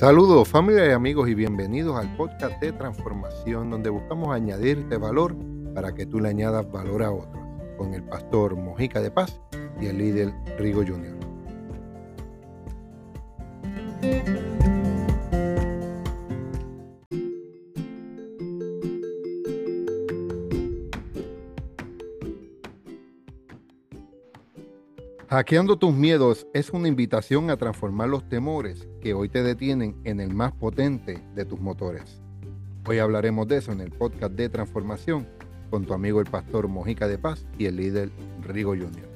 Saludos familia y amigos y bienvenidos al podcast de transformación donde buscamos añadirte valor para que tú le añadas valor a otros con el pastor Mojica de Paz y el líder Rigo Jr. Hackeando tus miedos es una invitación a transformar los temores que hoy te detienen en el más potente de tus motores. Hoy hablaremos de eso en el podcast de transformación con tu amigo el pastor Mojica de Paz y el líder Rigo Jr.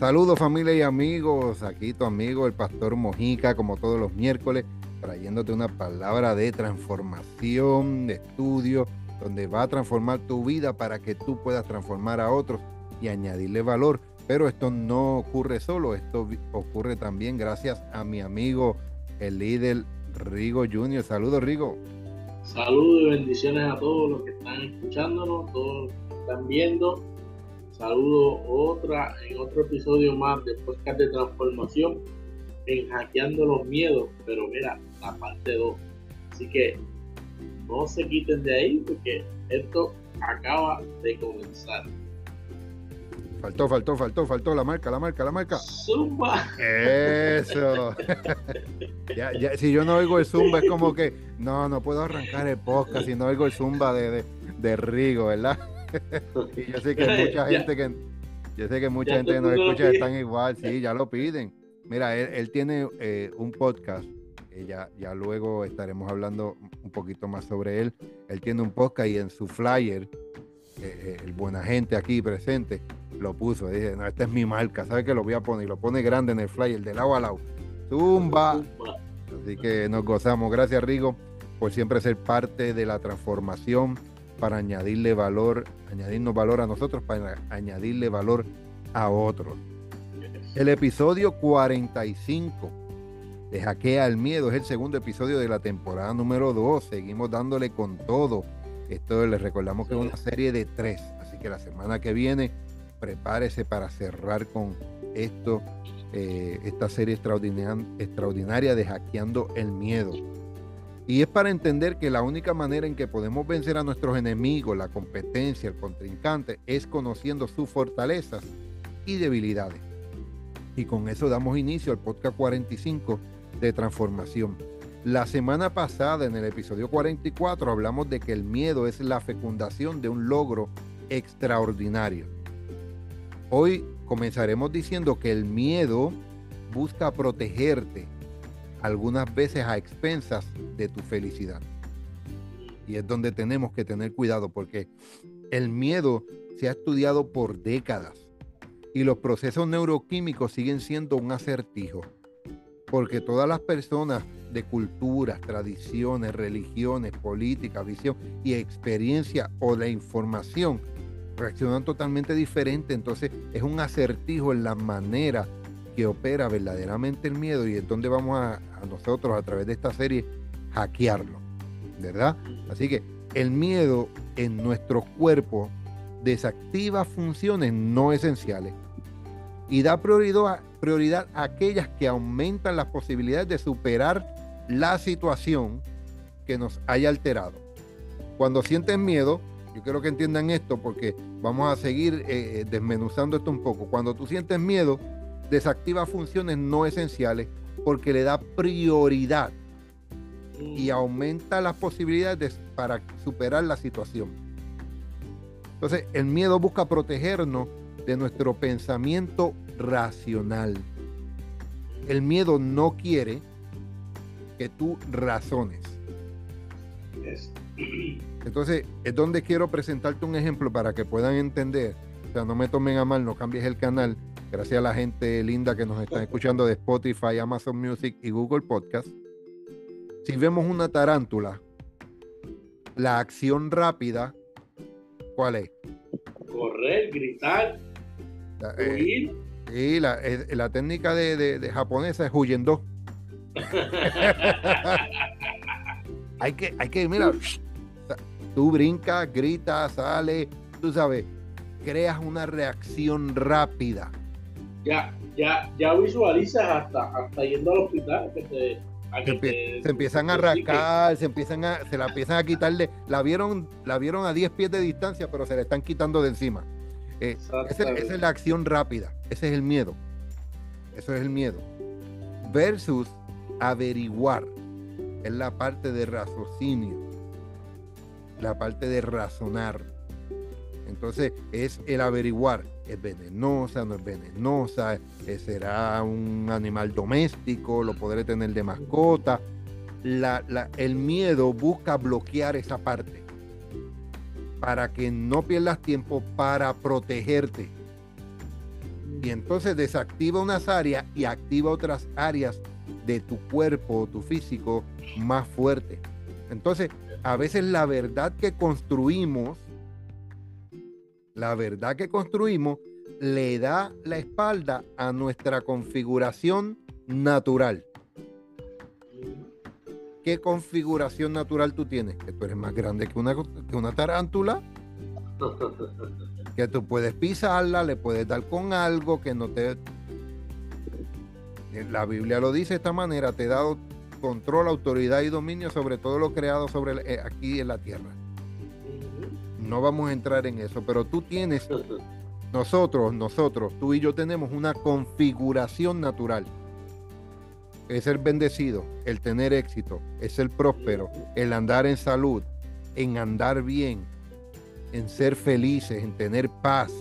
Saludos familia y amigos, aquí tu amigo el pastor Mojica como todos los miércoles trayéndote una palabra de transformación, de estudio, donde va a transformar tu vida para que tú puedas transformar a otros y añadirle valor pero esto no ocurre solo, esto ocurre también gracias a mi amigo, el líder Rigo Junior. Saludos, Rigo. Saludos y bendiciones a todos los que están escuchándonos, todos los que están viendo. Saludos otra, en otro episodio más de podcast de transformación en Hackeando los Miedos, pero mira, la parte 2. Así que no se quiten de ahí porque esto acaba de comenzar. Faltó, faltó, faltó, faltó la marca, la marca, la marca. Zumba. Eso. si yo no oigo el zumba, es como que no, no puedo arrancar el podcast si no oigo el zumba de, de, Rigo, ¿verdad? y yo sé que mucha gente que yo sé que mucha gente que nos escucha están igual, sí, ya lo piden. Mira, él, tiene eh, un podcast, ya, ya luego estaremos hablando un poquito más sobre él. Él tiene un podcast y en su flyer, eh, eh, el buena gente aquí presente, lo puso. Dije, no, esta es mi marca, ¿sabe que lo voy a poner? Y lo pone grande en el flyer, de lado a lado. Zumba. Así que nos gozamos. Gracias, Rigo, por siempre ser parte de la transformación para añadirle valor, añadirnos valor a nosotros, para añadirle valor a otros. El episodio 45 de Hackea el Miedo es el segundo episodio de la temporada número 2. Seguimos dándole con todo. Esto les recordamos que es una serie de tres. Así que la semana que viene prepárese para cerrar con esto, eh, esta serie extraordinaria, de Hackeando el Miedo. Y es para entender que la única manera en que podemos vencer a nuestros enemigos, la competencia, el contrincante, es conociendo sus fortalezas y debilidades. Y con eso damos inicio al podcast 45 de transformación. La semana pasada, en el episodio 44, hablamos de que el miedo es la fecundación de un logro extraordinario. Hoy comenzaremos diciendo que el miedo busca protegerte, algunas veces a expensas de tu felicidad. Y es donde tenemos que tener cuidado porque el miedo se ha estudiado por décadas y los procesos neuroquímicos siguen siendo un acertijo. Porque todas las personas de culturas, tradiciones, religiones, política, visión y experiencia o la información reaccionan totalmente diferente, entonces es un acertijo en la manera que opera verdaderamente el miedo y es donde vamos a, nosotros a través de esta serie hackearlo, ¿verdad? Así que el miedo en nuestro cuerpo desactiva funciones no esenciales y da prioridad, prioridad a aquellas que aumentan las posibilidades de superar la situación que nos haya alterado. Cuando sientes miedo, yo quiero que entiendan esto porque vamos a seguir eh, eh, desmenuzando esto un poco. Cuando tú sientes miedo, desactiva funciones no esenciales porque le da prioridad y mm. aumenta las posibilidades para superar la situación. Entonces, el miedo busca protegernos de nuestro pensamiento racional. El miedo no quiere que tú razones. Entonces, es donde quiero presentarte un ejemplo para que puedan entender. O sea, no me tomen a mal, no cambies el canal. Gracias a la gente linda que nos está escuchando de Spotify, Amazon Music y Google Podcast. Si vemos una tarántula, la acción rápida, ¿cuál es? Correr, gritar, eh, huir. y la, eh, la técnica de, japonesa es huyendo. hay que, hay que, mira, tú brincas, gritas, sales, tú sabes, creas una reacción rápida. Ya, ya, ya visualizas hasta, hasta yendo al hospital, que te, se, empiezan a rascar, se empiezan a, se la empiezan a quitarle, la vieron, la vieron a 10 pies de distancia, pero se la están quitando de encima. Eh, esa, es la acción rápida, ese es el miedo. Eso es el miedo. Versus averiguar, es la parte de raciocinio, la parte de razonar. Entonces es el averiguar, ¿es venenosa, no es venenosa? ¿Será un animal doméstico? ¿Lo podré tener de mascota? el miedo busca bloquear esa parte para que no pierdas tiempo para protegerte. Y entonces desactiva unas áreas y activa otras áreas de tu cuerpo, tu físico más fuerte. Entonces, a veces la verdad que construimos, la verdad que construimos le da la espalda a nuestra configuración natural. ¿Qué configuración natural tú tienes? Que tú eres más grande que una, que una tarántula. Que tú puedes pisarla, le puedes dar con algo que no te... La Biblia lo dice de esta manera, te he dado control, autoridad y dominio sobre todo lo creado sobre eh, aquí en la tierra. No vamos a entrar en eso, pero tú tienes, nosotros, nosotros, tú y yo tenemos una configuración natural es ser bendecido, el tener éxito, es ser próspero, el andar en salud, en andar bien, en ser felices, en tener paz,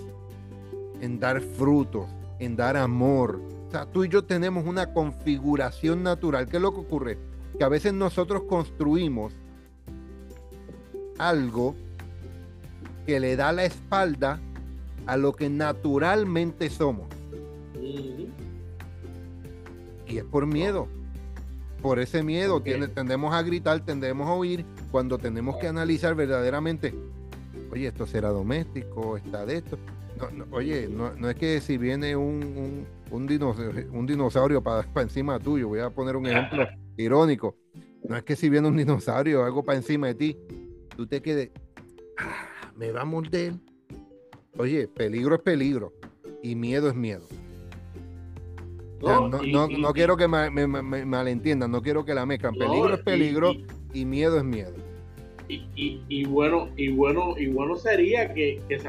en dar frutos, en dar amor. O sea, tú y yo tenemos una configuración natural. ¿Qué es lo que ocurre? Que a veces nosotros construimos algo que le da la espalda a lo que naturalmente somos. Y es por miedo. Por ese miedo tendemos a gritar, tendemos a oír cuando tenemos que analizar verdaderamente, oye, esto será doméstico, está de esto. oye, no, es que si viene un, un, dinosaurio, un dinosaurio para, para encima tuyo, voy a poner un ejemplo irónico, no es que si viene un dinosaurio o algo para encima de ti, tú te quedes, ah, me va a morder. Oye, peligro es peligro y miedo es miedo. No, quiero que me, malentiendan, no quiero que la mezclan. Peligro es peligro y, miedo es miedo. Y, bueno, y bueno, y bueno sería que, que,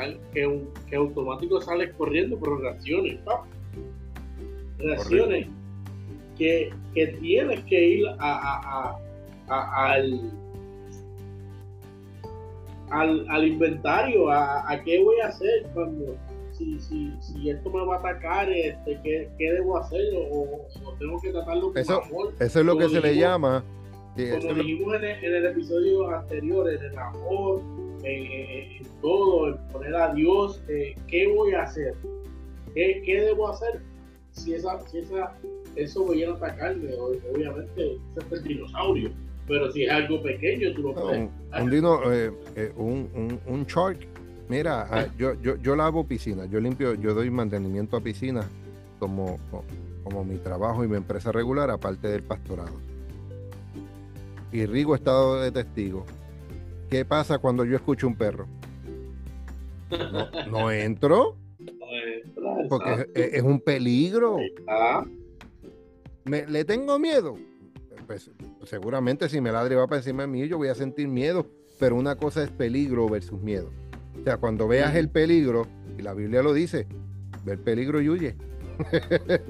que, automático sales corriendo por reacciones, reacciones que, tienes que ir a, al, al, inventario, a, a qué voy a hacer cuando si, si, si esto me va a atacar, este, ¿qué, qué debo hacer? O, tengo que tratarlo con eso, amor. Eso es lo que se le llama. como dijimos en, el, episodio anterior, en el amor, en, todo, en poner a Dios, eh, ¿qué voy a hacer? ¿Qué, ¿Qué, debo hacer? Si, esa, si esa, eso viene a atacarme, obviamente, es el dinosaurio. Pero si es algo pequeño, tú lo puedes. un, dino, eh, eh, un, un, un shark Mira, ah, yo, yo, yo lavo piscinas, yo limpio, yo doy mantenimiento a piscinas como, como mi trabajo y mi empresa regular, aparte del pastorado. Y Rigo ha estado de testigo. ¿Qué pasa cuando yo escucho un perro? No, entro. Porque es, un peligro. Me, ¿Le tengo miedo? Pues, seguramente si me ladre va para encima de mí, yo voy a sentir miedo. Pero una cosa es peligro versus miedo. O sea, cuando veas el peligro, y la Biblia lo dice, ve el peligro y huye.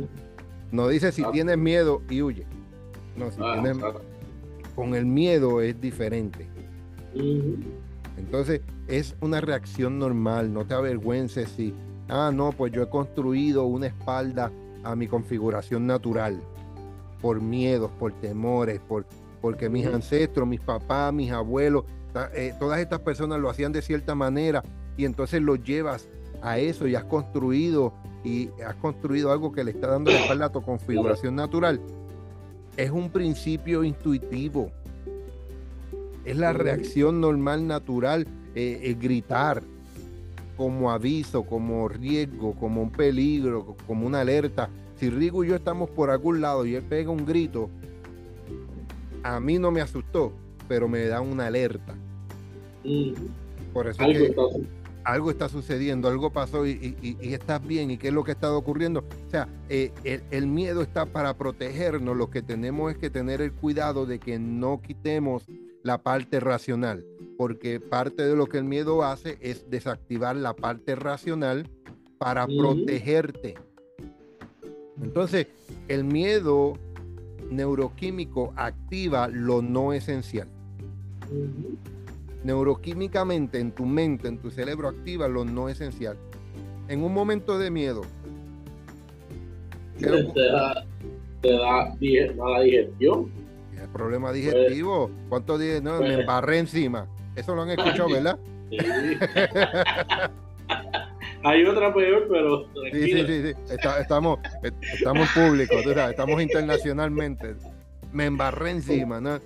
no dice si tienes miedo y huye. No, si ah, tienes... Con el miedo es diferente. Entonces, es una reacción normal, no te avergüences si, ah, no, pues yo he construido una espalda a mi configuración natural, por miedos, por temores, por, porque mis ancestros, mis papás, mis abuelos eh, todas estas personas lo hacían de cierta manera y entonces lo llevas a eso y has construido y has construido algo que le está dando la espalda a tu configuración natural. Es un principio intuitivo. Es la reacción normal, natural, eh, el gritar como aviso, como riesgo, como un peligro, como una alerta. Si Rigo y yo estamos por algún lado y él pega un grito, a mí no me asustó, pero me da una alerta. Por eso algo está sucediendo, algo pasó y, estás bien y qué es lo que está ocurriendo. O sea, eh, el, miedo está para protegernos, lo que tenemos es que tener el cuidado de que no quitemos la parte racional, porque parte de lo que el miedo hace es desactivar la parte racional para protegerte. Entonces, el miedo neuroquímico activa lo no esencial neuroquímicamente en tu mente, en tu cerebro, activa lo no esencial. En un momento de miedo. Te da, te da mala digestión. El problema digestivo. ¿Cuántos días? No, me pues. embarré encima. Eso lo han escuchado, ¿verdad? Sí. Hay otra peor, pero. Sí, sí, sí. estamos, estamos públicos, estamos internacionalmente. Me embarré encima, ¿no?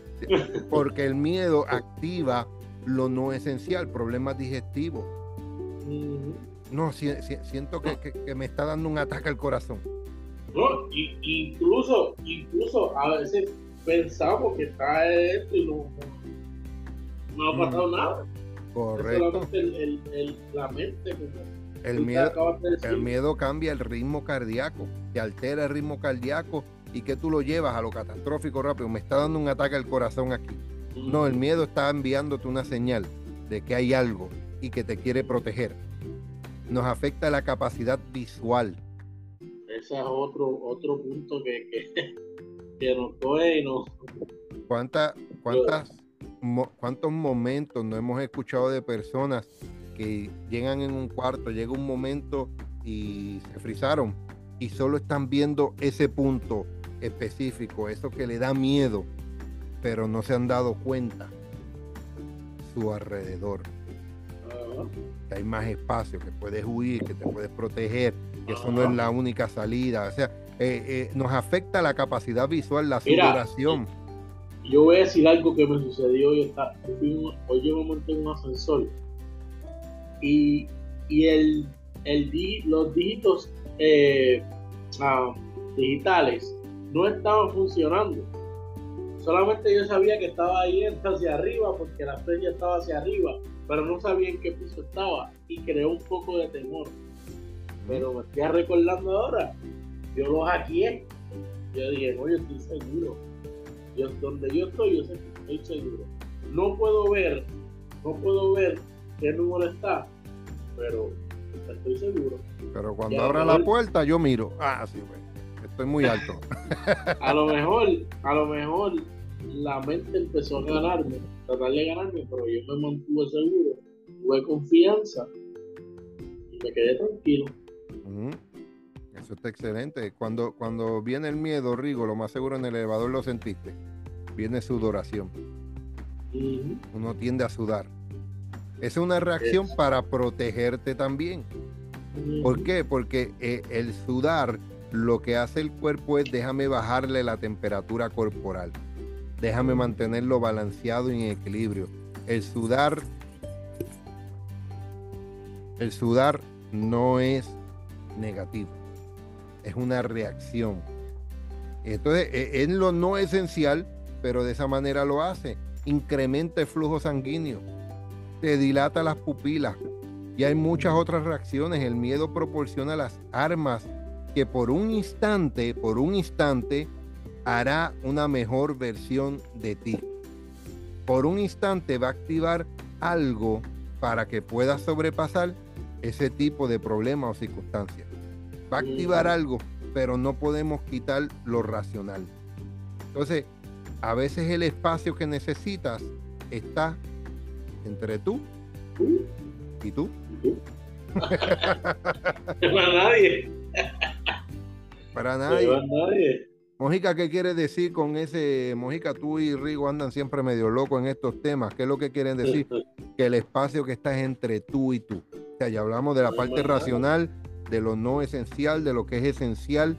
Porque el miedo activa lo no esencial, problemas digestivos. No, siento que, me está dando un ataque al corazón. No, incluso, incluso a veces pensamos que está esto y no, no ha pasado nada. Correcto. El, la mente, el miedo, el miedo cambia el ritmo cardíaco, te altera el ritmo cardíaco y que tú lo llevas a lo catastrófico rápido. Me está dando un ataque al corazón aquí. No, el miedo está enviándote una señal de que hay algo y que te quiere proteger. Nos afecta la capacidad visual. Ese es otro, otro punto que, que, nos coge y nos... ¿Cuántas, cuántas, ¿Cuántos momentos no hemos escuchado de personas que llegan en un cuarto, llega un momento y se frizaron y solo están viendo ese punto específico, eso que le da miedo pero no se han dado cuenta su alrededor. Que hay más espacio, que puedes huir, que te puedes proteger, que eso no es la única salida. O sea, eh, eh, nos afecta la capacidad visual, la sudoración. Yo voy a decir algo que me sucedió hoy. Está, hoy yo me monté en un ascensor y, y el, el, los dígitos eh, ah, digitales no estaban funcionando Solamente yo sabía que estaba ahí hacia arriba porque la feria estaba hacia arriba, pero no sabía en qué piso estaba y creó un poco de temor. Pero me estoy recordando ahora, yo lo hackeé. Yo dije, oye, estoy seguro. Yo, donde yo estoy, yo sé que estoy seguro. No puedo ver, no puedo ver qué número está, pero estoy seguro. Pero cuando abra la puerta, yo miro. Ah, sí, güey estoy muy alto. a lo mejor, a lo mejor la mente empezó a ganarme, tratar de ganarme, pero yo me mantuve seguro, tuve confianza y me quedé tranquilo. Eso está excelente. Cuando, cuando viene el miedo, Rigo, lo más seguro en el elevador lo sentiste. Viene sudoración. Uno tiende a sudar. Es una reacción para protegerte también. ¿Por qué? Porque eh, el sudar lo que hace el cuerpo es déjame bajarle la temperatura corporal, déjame mantenerlo balanceado y en equilibrio. El sudar, el sudar no es negativo, es una reacción. Entonces, e, es lo no esencial, pero de esa manera lo hace. Incrementa el flujo sanguíneo, te dilata las pupilas. Y hay muchas otras reacciones. El miedo proporciona las armas que por un instante, por un instante, hará una mejor versión de ti. Por un instante va a activar algo para que puedas sobrepasar ese tipo de problema o circunstancia. Va a activar algo, pero no podemos quitar lo racional. Entonces, a veces el espacio que necesitas está entre tú y tú. Para nadie. Para nadie. Mojica, ¿qué quieres decir con ese? Mojica, tú y Rigo andan siempre medio locos en estos temas. ¿Qué es lo que quieren decir? que el espacio que está es entre tú y tú. O sea, ya hablamos de la parte racional, de lo no esencial, de lo que es esencial.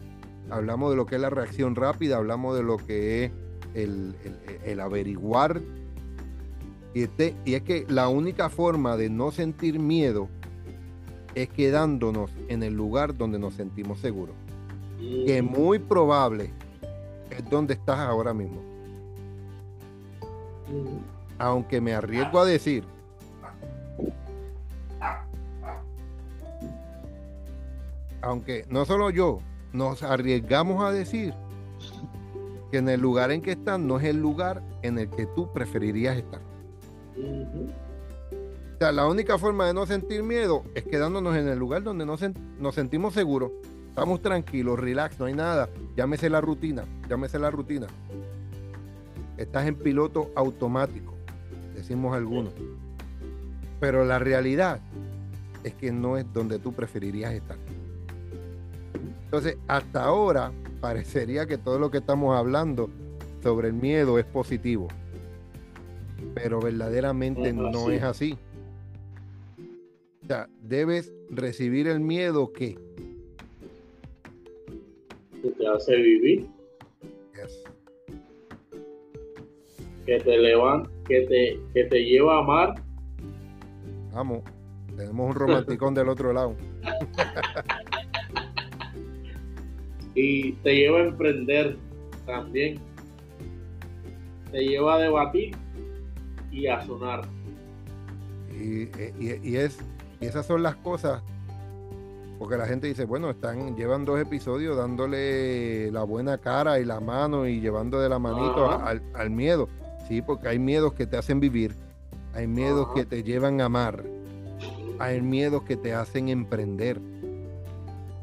Hablamos de lo que es la reacción rápida, hablamos de lo que es el, averiguar. Y, este, y es que la única forma de no sentir miedo es quedándonos en el lugar donde nos sentimos seguros. Que muy probable es donde estás ahora mismo. Aunque me arriesgo a decir aunque no solo yo, nos arriesgamos a decir que en el lugar en que están no es el lugar en el que tú preferirías estar. O sea, la única forma de no sentir miedo es quedándonos en el lugar donde nos, nos sentimos seguros. Estamos tranquilos, relax, no hay nada. Llámese la rutina, llámese la rutina. Estás en piloto automático, decimos algunos. Pero la realidad es que no es donde tú preferirías estar. Entonces, hasta ahora parecería que todo lo que estamos hablando sobre el miedo es positivo. Pero verdaderamente no es así. O sea, debes recibir el miedo que... Que te hace vivir. Que te levanta, que te, que te lleva a amar. Vamos, tenemos un romanticón del otro lado. y te lleva a emprender también. Te lleva a debatir y a sonar. Y, es, y esas son las cosas, porque la gente dice, bueno, están, llevan dos episodios dándole la buena cara y la mano y llevando de la manito al, miedo. Sí, porque hay miedos que te hacen vivir, hay miedos que te llevan a amar, hay miedos que te hacen emprender,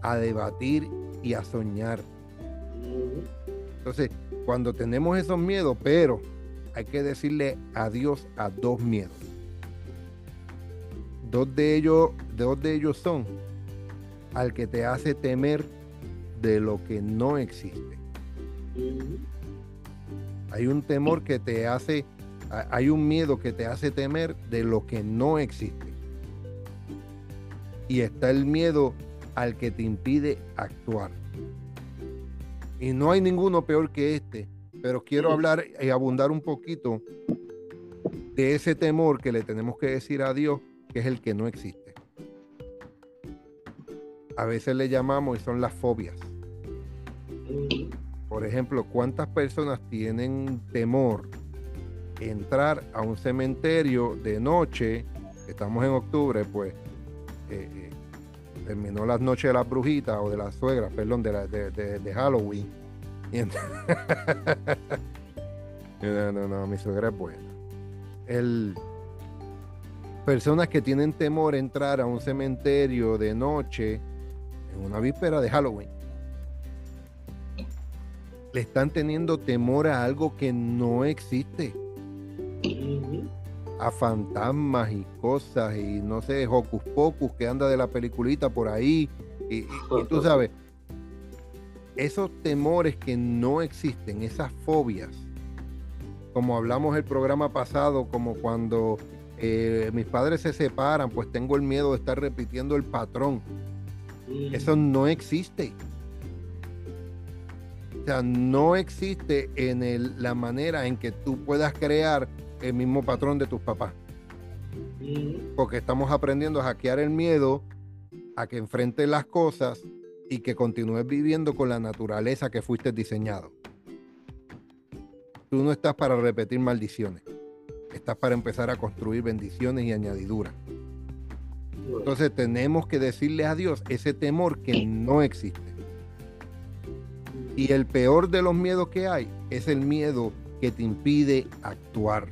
a debatir y a soñar. Entonces, cuando tenemos esos miedos, pero hay que decirle adiós a dos miedos. Dos de ellos, dos de ellos son al que te hace temer de lo que no existe. Hay un temor que te hace, hay un miedo que te hace temer de lo que no existe. Y está el miedo al que te impide actuar. Y no hay ninguno peor que este, pero quiero hablar y abundar un poquito de ese temor que le tenemos que decir a Dios, que es el que no existe. A veces le llamamos y son las fobias. Por ejemplo, ¿cuántas personas tienen temor entrar a un cementerio de noche? Estamos en octubre, pues eh, eh, terminó las noches de las brujitas o de las suegras, perdón, de, de, Halloween. no, no, no, mi suegra es buena. El, personas que tienen temor a entrar a un cementerio de noche en una víspera de Halloween. Le están teniendo temor a algo que no existe a fantasmas y cosas y no sé, hocus pocus que anda de la peliculita por ahí. Y, tú sabes, esos temores que no existen, esas fobias, como hablamos el programa pasado, como cuando eh, mis padres se separan, pues tengo el miedo de estar repitiendo el patrón. Eso no existe. O sea, no existe en el, la manera en que tú puedas crear el mismo patrón de tus papás. Porque estamos aprendiendo a hackear el miedo, a que enfrentes las cosas y que continúes viviendo con la naturaleza que fuiste diseñado. Tú no estás para repetir maldiciones, estás para empezar a construir bendiciones y añadiduras. Entonces tenemos que decirle a Dios ese temor que no existe. Y el peor de los miedos que hay es el miedo que te impide actuar.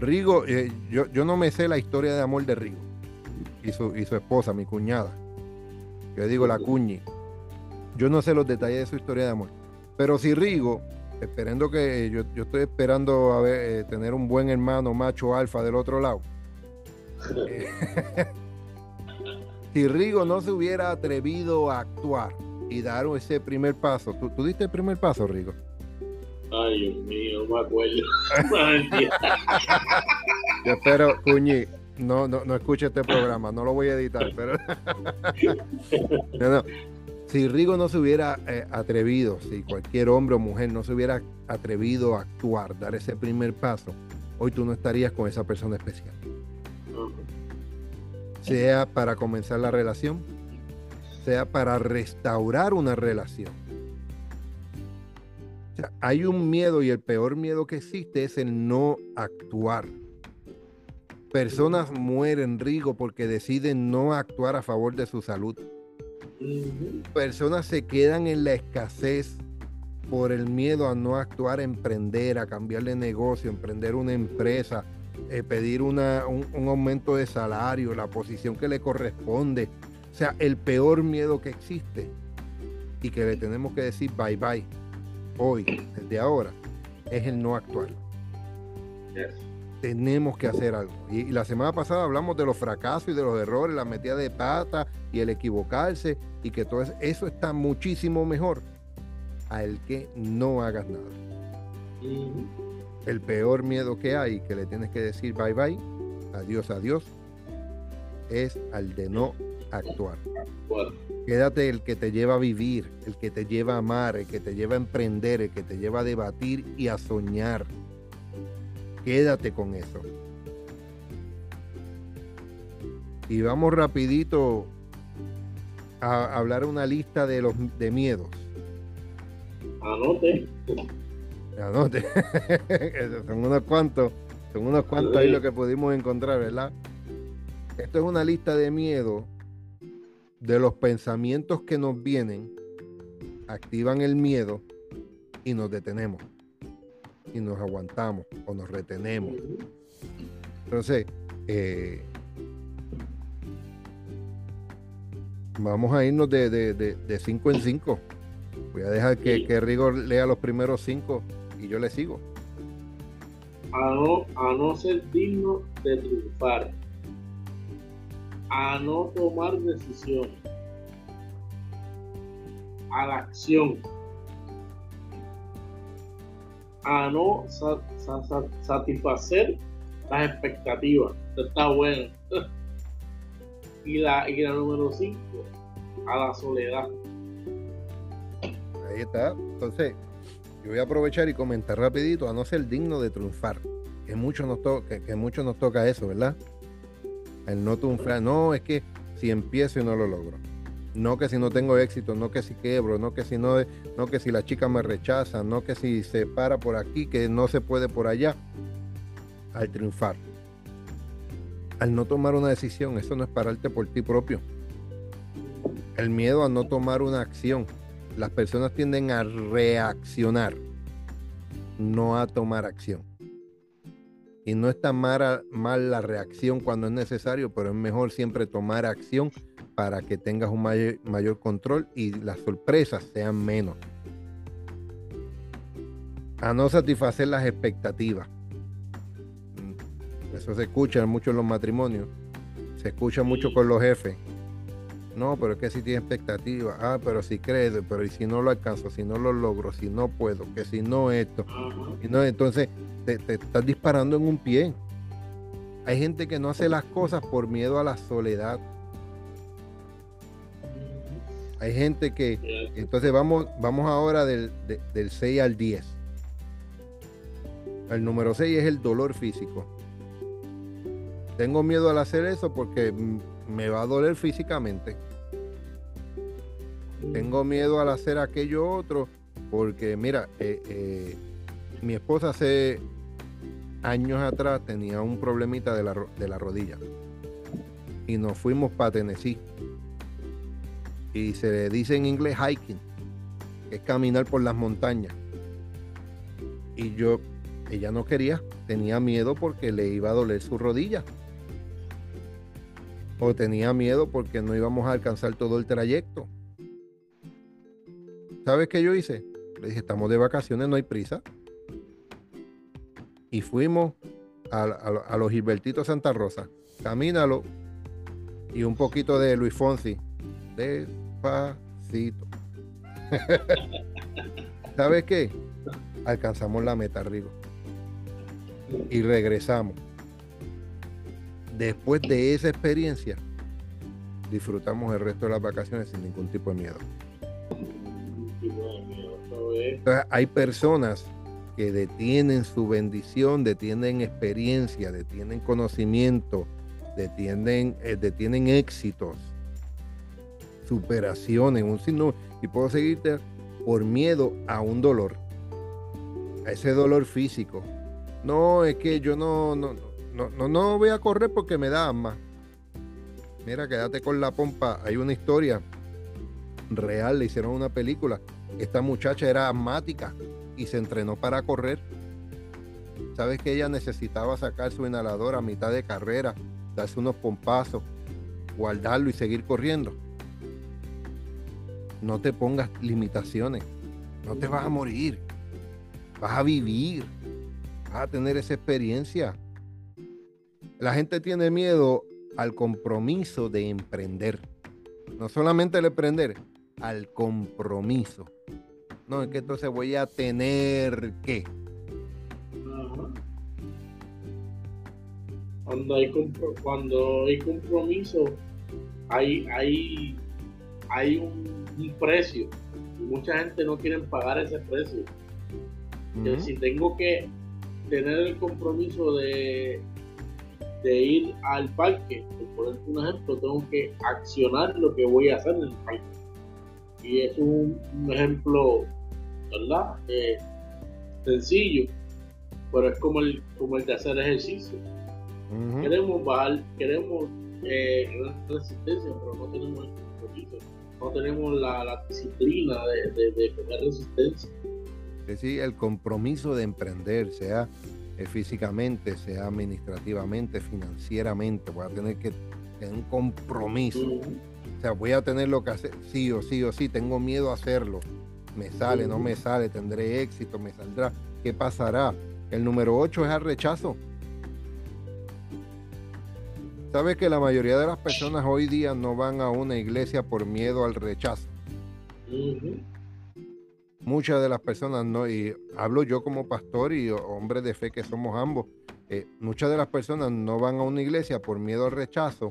Rigo, eh, yo, yo no me sé la historia de amor de Rigo y su, y su esposa, mi cuñada. Yo digo la cuñi. Yo no sé los detalles de su historia de amor. Pero si Rigo, esperando que yo, yo estoy esperando a ver, eh, tener un buen hermano macho alfa del otro lado. Eh, si Rigo no se hubiera atrevido a actuar y dar ese primer paso, ¿tú, tú diste el primer paso, Rigo? Ay, Dios mío, no me acuerdo. Yo espero, Cuñi, no, no, no escuche este programa, no lo voy a editar, pero. Si Rigo no se hubiera eh, atrevido, si cualquier hombre o mujer no se hubiera atrevido a actuar, dar ese primer paso, hoy tú no estarías con esa persona especial. Sea para comenzar la relación, sea para restaurar una relación hay un miedo y el peor miedo que existe es el no actuar. Personas mueren, Rigo, porque deciden no actuar a favor de su salud. Personas se quedan en la escasez por el miedo a no actuar, emprender, a cambiar de negocio, emprender una empresa, eh, pedir una, un, un, aumento de salario, la posición que le corresponde. O sea, el peor miedo que existe y que le tenemos que decir bye bye hoy, desde ahora, es el no actuar. Tenemos que hacer algo. Y, y, la semana pasada hablamos de los fracasos y de los errores, la metida de pata y el equivocarse y que todo eso, eso está muchísimo mejor al que no hagas nada. El peor miedo que hay, que le tienes que decir bye bye, adiós, adiós, es al de no actuar. Quédate el que te lleva a vivir, el que te lleva a amar, el que te lleva a emprender, el que te lleva a debatir y a soñar. Quédate con eso. Y vamos rapidito a hablar una lista de los de miedos. Anote. Anote. son unos cuantos, son unos cuantos ahí lo que pudimos encontrar, ¿verdad? Esto es una lista de miedo de los pensamientos que nos vienen, activan el miedo y nos detenemos. Y nos aguantamos o nos retenemos. Entonces, eh, vamos a irnos de, de, de, de cinco en cinco. Voy a dejar que, que Rigor lea los primeros cinco y yo le sigo. A no, a no ser digno de triunfar. A no tomar decisiones. A la acción. A no sa sa sa satisfacer las expectativas. Está bueno. y, la, y la número cinco. A la soledad. Ahí está. Entonces, yo voy a aprovechar y comentar rapidito a no ser digno de triunfar. Que mucho nos, to que, que mucho nos toca eso, ¿verdad? El no triunfar. No, es que si empiezo y no lo logro. No que si no tengo éxito, no que si quebro, no que si no, no que si la chica me rechaza, no que si se para por aquí, que no se puede por allá. Al triunfar. Al no tomar una decisión, eso no es pararte por ti propio. El miedo a no tomar una acción las personas tienden a reaccionar, no a tomar acción. Y no está mal, mal, la reacción cuando es necesario, pero es mejor siempre tomar acción para que tengas un mayor, mayor control y las sorpresas sean menos. A no satisfacer las expectativas. Eso se escucha mucho en los matrimonios. Se escucha mucho con los jefes no, pero es que si tiene expectativa. Ah, pero si crees, pero y si no lo alcanzo, si no lo logro, si no puedo, que si no esto. Y no, entonces te, te, estás disparando en un pie. Hay gente que no hace las cosas por miedo a la soledad. Hay gente que. Entonces vamos, vamos ahora del, de, del 6 al 10. El número 6 es el dolor físico. Tengo miedo al hacer eso porque me va a doler físicamente. Tengo miedo al hacer aquello otro porque, mira, eh, eh, mi esposa hace años atrás tenía un problemita de la, de la rodilla y nos fuimos para Tennessee. Y se le dice en inglés hiking, que es caminar por las montañas. Y yo, ella no quería, tenía miedo porque le iba a doler su rodilla o tenía miedo porque no íbamos a alcanzar todo el trayecto. ¿Sabes qué yo hice? Le dije, estamos de vacaciones, no hay prisa. Y fuimos a, los Gilbertitos Santa Rosa. Camínalo. Y un poquito de Luis Fonsi. Despacito. ¿Sabes qué? Alcanzamos la meta, Rigo. Y regresamos después de esa experiencia, disfrutamos el resto de las vacaciones sin ningún tipo de miedo. Hay personas que detienen su bendición, detienen experiencia, detienen conocimiento, detienen, eh, detienen éxitos, superaciones, un signo, y puedo seguirte por miedo a un dolor, a ese dolor físico. No, es que yo no, no, no, no, no voy a correr porque me da asma. Mira, quédate con la pompa. Hay una historia real, le hicieron una película. Esta muchacha era asmática y se entrenó para correr. Sabes que ella necesitaba sacar su inhalador a mitad de carrera, darse unos pompazos, guardarlo y seguir corriendo. No te pongas limitaciones. No te vas a morir. Vas a vivir. Vas a tener esa experiencia. La gente tiene miedo al compromiso de emprender. No solamente el emprender, al compromiso. No, es que entonces voy a tener que. Cuando hay, cuando hay compromiso, hay, hay, hay un, precio. Y mucha gente no quiere pagar ese precio. Si tengo que tener el compromiso de, de ir al parque, por un ejemplo, tengo que accionar lo que voy a hacer en el parque. Y es un, ejemplo, ¿verdad? Eh, sencillo, pero es como el, como el de hacer ejercicio. Queremos bajar, queremos eh, resistencia, pero no tenemos el compromiso, no tenemos la, disciplina de, de, tener resistencia. Sí, el compromiso de emprender, sea eh, físicamente, sea administrativamente, financieramente, voy a tener que tener un compromiso. O sea, voy a tener lo que hacer, sí o sí o sí, tengo miedo a hacerlo. Me sale, no me sale, tendré éxito, me saldrá. ¿Qué pasará? El número 8 es el rechazo. ¿Sabes que la mayoría de las personas hoy día no van a una iglesia por miedo al rechazo? Muchas de las personas no, y hablo yo como pastor y hombre de fe que somos ambos, eh, muchas de las personas no van a una iglesia por miedo al rechazo,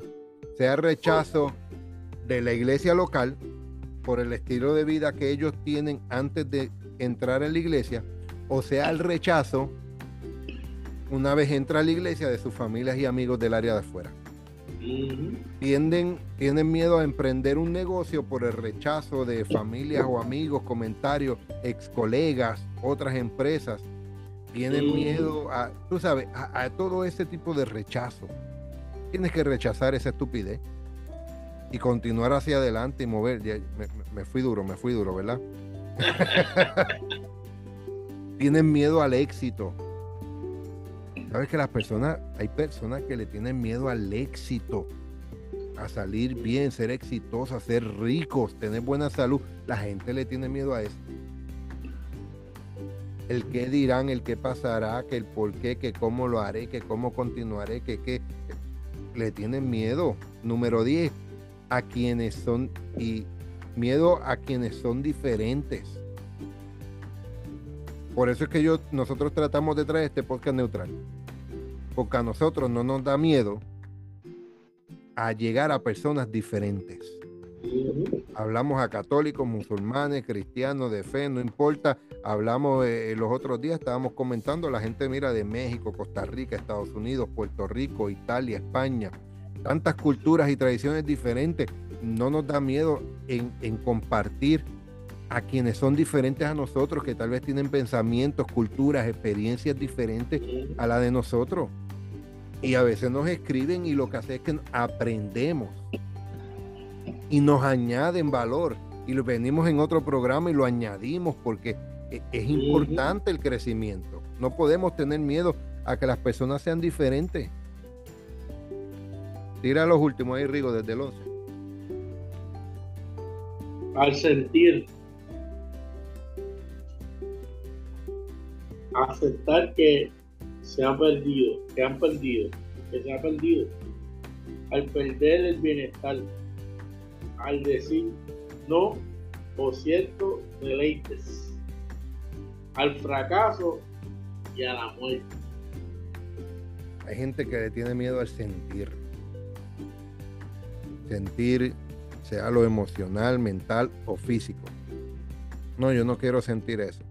sea rechazo de la iglesia local por el estilo de vida que ellos tienen antes de entrar en la iglesia, o sea el rechazo una vez entra a la iglesia de sus familias y amigos del área de afuera. Tienden, tienen miedo a emprender un negocio por el rechazo de familias o amigos, comentarios, ex colegas, otras empresas. Tienen miedo a, tú sabes, a, todo ese tipo de rechazo. Tienes que rechazar esa estupidez y continuar hacia adelante y mover. me, fui duro, me fui duro, ¿verdad? Tienen miedo al éxito Sabes que las personas, hay personas que le tienen miedo al éxito, a salir bien, ser exitosa, ser ricos, tener buena salud. La gente le tiene miedo a eso. El qué dirán, el qué pasará, que el por qué, que cómo lo haré, que cómo continuaré, que qué. Le tienen miedo. Número 10, a quienes son y miedo a quienes son diferentes. Por eso es que yo, nosotros tratamos de traer este podcast neutral porque a nosotros no nos da miedo a llegar a personas diferentes. Hablamos a católicos, musulmanes, cristianos, de fe, no importa. Hablamos eh, los otros días, estábamos comentando, la gente mira de México, Costa Rica, Estados Unidos, Puerto Rico, Italia, España. Tantas culturas y tradiciones diferentes. No nos da miedo en, en compartir a quienes son diferentes a nosotros, que tal vez tienen pensamientos, culturas, experiencias diferentes a la de nosotros. Y a veces nos escriben y lo que hace es que aprendemos y nos añaden valor. Y lo venimos en otro programa y lo añadimos porque e, es importante el crecimiento. No podemos tener miedo a que las personas sean diferentes. Tira los últimos ahí, Rigo, desde el 11. Al sentir, aceptar que se han perdido, que han perdido, que se ha perdido. Al perder el bienestar, al decir no o cierto deleites, al fracaso y a la muerte. Hay gente que le tiene miedo al sentir. Sentir, sea lo emocional, mental o físico. No, yo no quiero sentir eso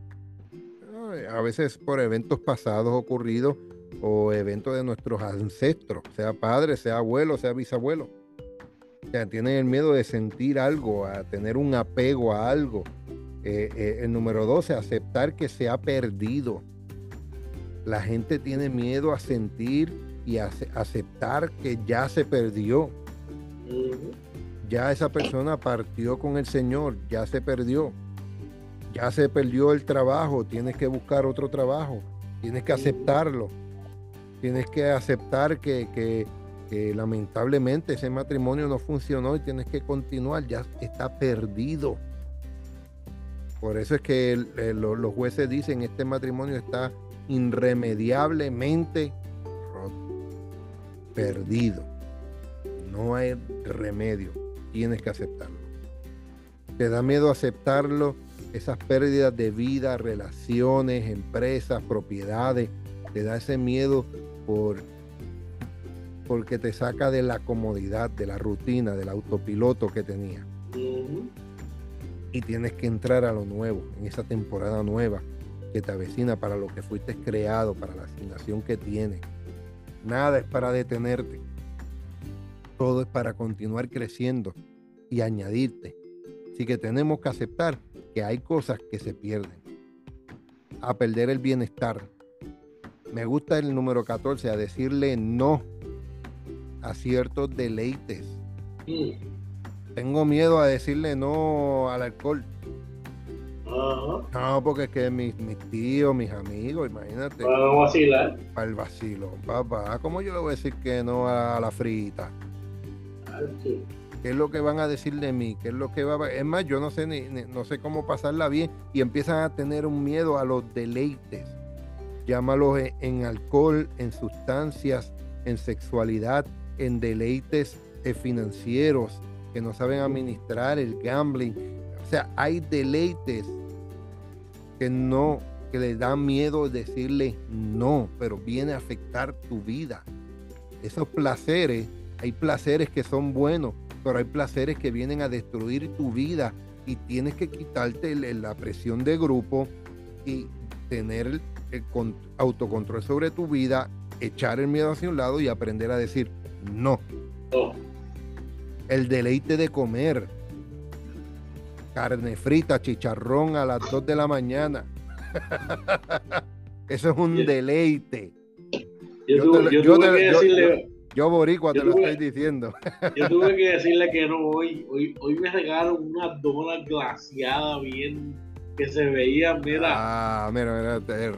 a veces por eventos pasados ocurridos o eventos de nuestros ancestros, sea padre, sea abuelo, sea bisabuelo. O sea, tienen el miedo de sentir algo, a tener un apego a algo. Eh, eh, el número 12, aceptar que se ha perdido. La gente tiene miedo a sentir y aceptar que ya se perdió. Ya esa persona partió con el Señor, ya se perdió. Ya se perdió el trabajo, tienes que buscar otro trabajo, tienes que aceptarlo. Tienes que aceptar que, lamentablemente ese matrimonio no funcionó y tienes que continuar, ya está perdido. Por eso es que los jueces dicen este matrimonio está irremediablemente perdido. No hay remedio, tienes que aceptarlo. Te da miedo aceptarlo, esas pérdidas de vida, relaciones, empresas, propiedades, te da ese miedo por porque te saca de la comodidad, de la rutina, del autopiloto que tenía. Y tienes que entrar a lo nuevo, en esa temporada nueva que te avecina para lo que fuiste creado, para la asignación que tienes. Nada es para detenerte. Todo es para continuar creciendo y añadirte. Así que tenemos que aceptar que hay cosas que se pierden. A perder el bienestar, me gusta el número 14, a decirle no a ciertos deleites. Tengo miedo a decirle no al alcohol. No, porque es que mis, tíos, mis amigos, imagínate. Para vacilar. Para el vacilo, papá. ¿Cómo yo le voy a decir que no a la frita? ¿Qué es lo que van a decir de mí? ¿Qué es lo que va a... Es más, yo no sé ni, no sé cómo pasarla bien y empiezan a tener un miedo a los deleites llámalos en, alcohol, en sustancias, en sexualidad, en deleites eh, financieros que no saben administrar, el gambling. O sea, hay deleites que no, que le dan miedo decirle no, pero viene a afectar tu vida. Esos placeres, hay placeres que son buenos, pero hay placeres que vienen a destruir tu vida y tienes que quitarte la presión de grupo y tener el autocontrol sobre tu vida, echar el miedo hacia un lado y aprender a decir no. El deleite de comer. Carne frita, chicharrón a las 2 de la mañana. Eso es un deleite. Yo, tuve, que decirle, yo, Boricua, te lo estoy diciendo. Yo tuve que decirle que no hoy. Hoy, hoy me regalaron una dona glaciada bien que se veía, mira. Ah, mira, mira, te,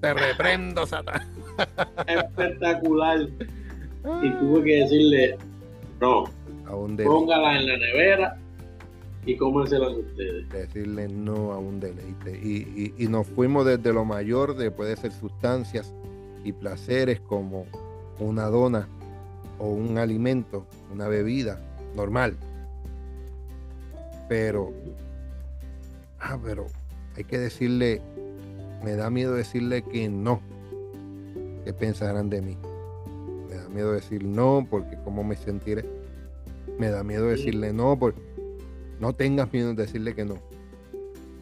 te reprendo, Satán. Espectacular. Y tuve que decirle, no, póngala en la nevera y cómensela ustedes. Decirle no a un deleite. Y, y, nos fuimos desde lo mayor, de puede ser sustancias y placeres como una dona o un alimento, una bebida normal. Pero ah, pero hay que decirle, me da miedo decirle que no. ¿Qué pensarán de mí? Me da miedo decir no porque cómo me sentiré. Me da miedo decirle no porque no tengas miedo de decirle que no.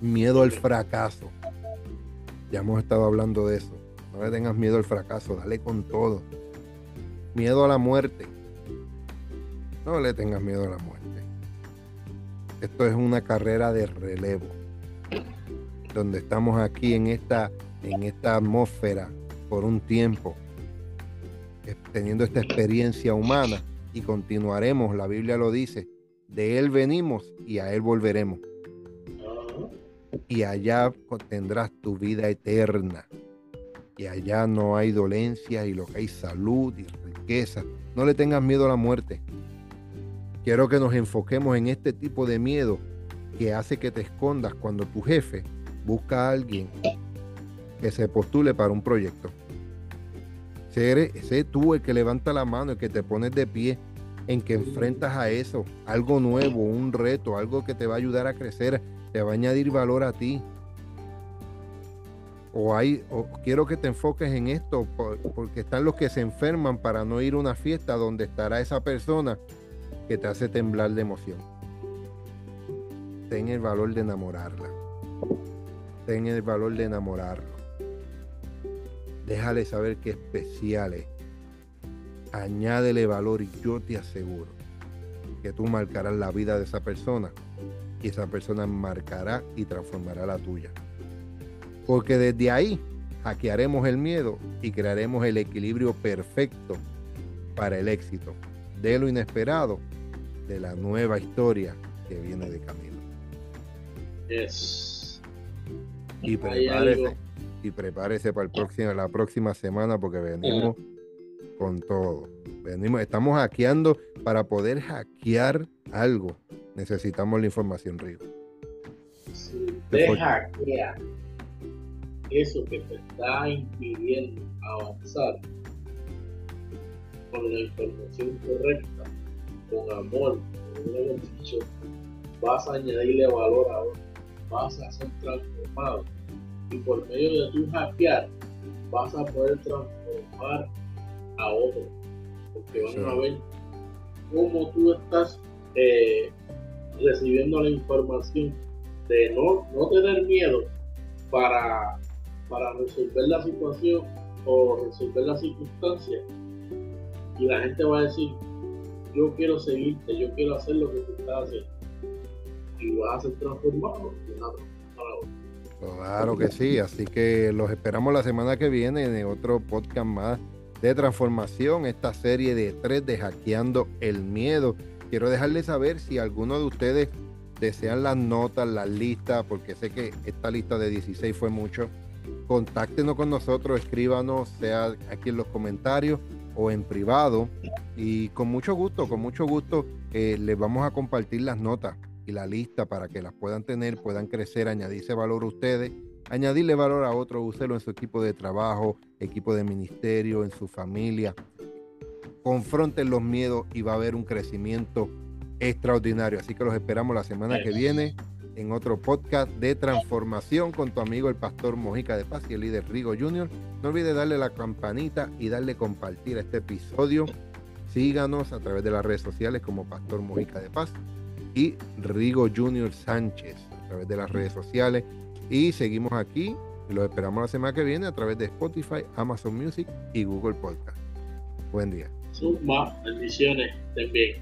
Miedo al fracaso. Ya hemos estado hablando de eso. No le tengas miedo al fracaso, dale con todo. Miedo a la muerte. No le tengas miedo a la muerte. Esto es una carrera de relevo donde estamos aquí en esta, en esta atmósfera por un tiempo, teniendo esta experiencia humana y continuaremos, la Biblia lo dice, de Él venimos y a Él volveremos. Y allá tendrás tu vida eterna. Y allá no hay dolencia y lo que hay salud y riqueza. No le tengas miedo a la muerte. Quiero que nos enfoquemos en este tipo de miedo que hace que te escondas cuando tu jefe busca a alguien que se postule para un proyecto. Sé, sé tú el que levanta la mano, el que te pones de pie, en que enfrentas a eso, algo nuevo, un reto, algo que te va a ayudar a crecer, te va a añadir valor a ti. O hay, quiero que te enfoques en esto, porque están los que se enferman para no ir a una fiesta donde estará esa persona que te hace temblar de emoción. Ten el valor de enamorarla ten el valor de enamorarlo. Déjale saber que especial es. Añádele valor y yo te aseguro que tú marcarás la vida de esa persona y esa persona marcará y transformará la tuya. Porque desde ahí hackearemos el miedo y crearemos el equilibrio perfecto para el éxito de lo inesperado de la nueva historia que viene de camino. Y prepárese, y prepárese para el próximo, la próxima semana porque venimos con todo. Venimos, estamos hackeando para poder hackear algo. Necesitamos la información, Río. Si te hackea eso que te está impidiendo avanzar con la información correcta, con amor, con un dicho, vas a añadirle valor a otro, vas a ser transformado. Y por medio de tu hackear vas a poder transformar a otro, porque van a ver cómo tú estás eh, recibiendo la información de no, no tener miedo para, para resolver la situación o resolver la circunstancia y la gente va a decir yo quiero seguirte, yo quiero hacer lo que tú estás haciendo y vas a ser transformado de una Claro que sí, así que los esperamos la semana que viene en otro podcast más de transformación, esta serie de tres de hackeando el miedo. Quiero dejarles saber si alguno de ustedes desean las notas, las listas, porque sé que esta lista de 16 fue mucho. Contáctenos con nosotros, escríbanos, sea aquí en los comentarios o en privado. Y con mucho gusto, con mucho gusto, eh, les vamos a compartir las notas y la lista para que las puedan tener, puedan crecer, añadirse valor a ustedes añadirle valor a otro, úselo en su equipo de trabajo, equipo de ministerio, en su familia. Confronten los miedos y va a haber un crecimiento extraordinario. Así que los esperamos la semana que viene en otro podcast de transformación con tu amigo el pastor Mojica de Paz y el líder Rigo Junior. No olvides darle la campanita y darle compartir este episodio. Síganos a través de las redes sociales como Pastor Mojica de Paz y Rigo Junior Sánchez a través de las redes sociales. Y seguimos aquí los esperamos la semana que viene a través de Spotify, Amazon Music y Google Podcast. Buen día. Suma, bendiciones también.